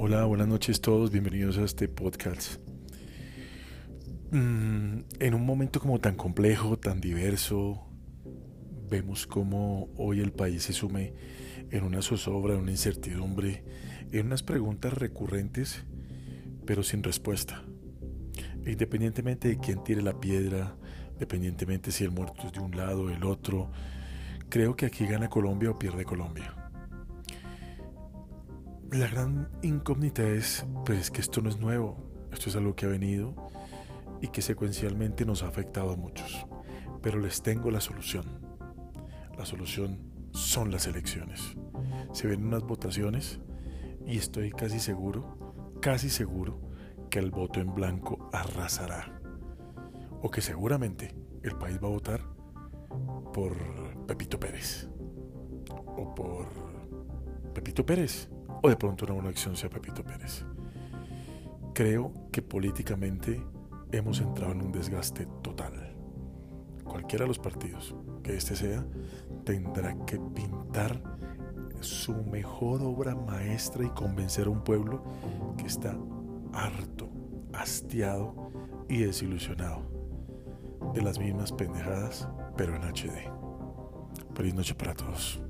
Hola, buenas noches todos, bienvenidos a este podcast. Mm, en un momento como tan complejo, tan diverso, vemos cómo hoy el país se sume en una zozobra, en una incertidumbre, en unas preguntas recurrentes, pero sin respuesta. E independientemente de quién tire la piedra, independientemente si el muerto es de un lado o del otro, creo que aquí gana Colombia o pierde Colombia. La gran incógnita es, pues, que esto no es nuevo, esto es algo que ha venido y que secuencialmente nos ha afectado a muchos. Pero les tengo la solución. La solución son las elecciones. Se ven unas votaciones y estoy casi seguro, casi seguro, que el voto en blanco arrasará. O que seguramente el país va a votar por Pepito Pérez. O por Pepito Pérez o de pronto una buena acción sea Pepito Pérez. Creo que políticamente hemos entrado en un desgaste total. Cualquiera de los partidos que este sea tendrá que pintar su mejor obra maestra y convencer a un pueblo que está harto, hastiado y desilusionado de las mismas pendejadas, pero en HD. Feliz noche para todos.